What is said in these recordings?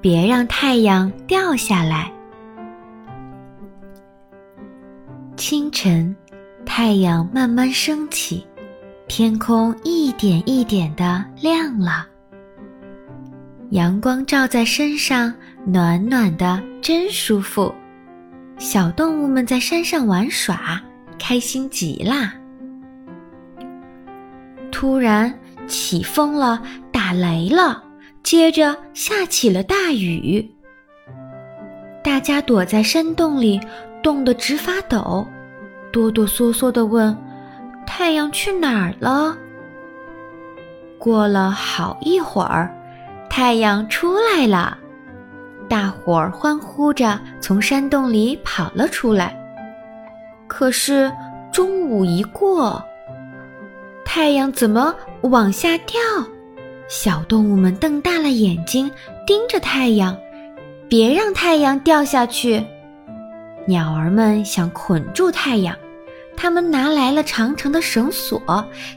别让太阳掉下来。清晨，太阳慢慢升起，天空一点一点的亮了。阳光照在身上，暖暖的，真舒服。小动物们在山上玩耍，开心极啦。突然起风了，打雷了，接着下起了大雨。大家躲在山洞里，冻得直发抖，哆哆嗦嗦地问：“太阳去哪儿了？”过了好一会儿。太阳出来了，大伙儿欢呼着从山洞里跑了出来。可是中午一过，太阳怎么往下掉？小动物们瞪大了眼睛盯着太阳，别让太阳掉下去。鸟儿们想捆住太阳，他们拿来了长长的绳索，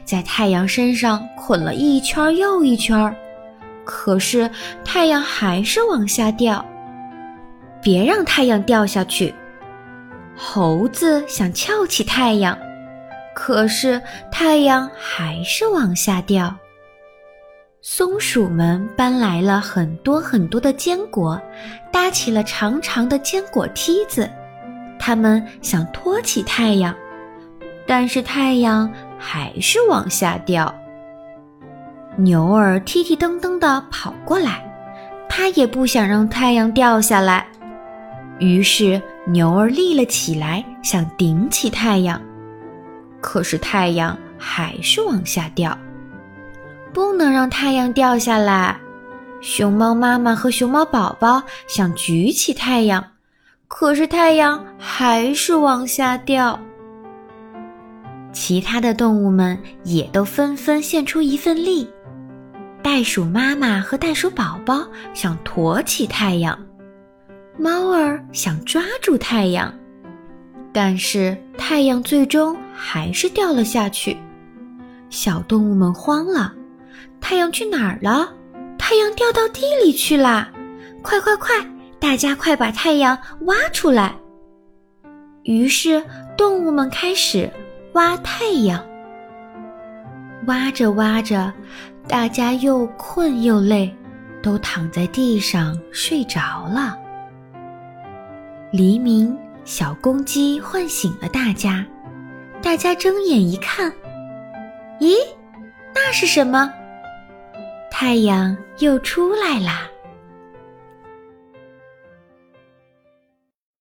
在太阳身上捆了一圈又一圈。可是太阳还是往下掉，别让太阳掉下去。猴子想翘起太阳，可是太阳还是往下掉。松鼠们搬来了很多很多的坚果，搭起了长长的坚果梯子，它们想托起太阳，但是太阳还是往下掉。牛儿踢踢蹬蹬地跑过来，它也不想让太阳掉下来。于是牛儿立了起来，想顶起太阳，可是太阳还是往下掉。不能让太阳掉下来。熊猫妈妈和熊猫宝宝想举起太阳，可是太阳还是往下掉。其他的动物们也都纷纷献出一份力。袋鼠妈妈和袋鼠宝宝想驮起太阳，猫儿想抓住太阳，但是太阳最终还是掉了下去。小动物们慌了，太阳去哪儿了？太阳掉到地里去啦！快快快，大家快把太阳挖出来！于是动物们开始挖太阳，挖着挖着。大家又困又累，都躺在地上睡着了。黎明，小公鸡唤醒了大家。大家睁眼一看，咦，那是什么？太阳又出来了！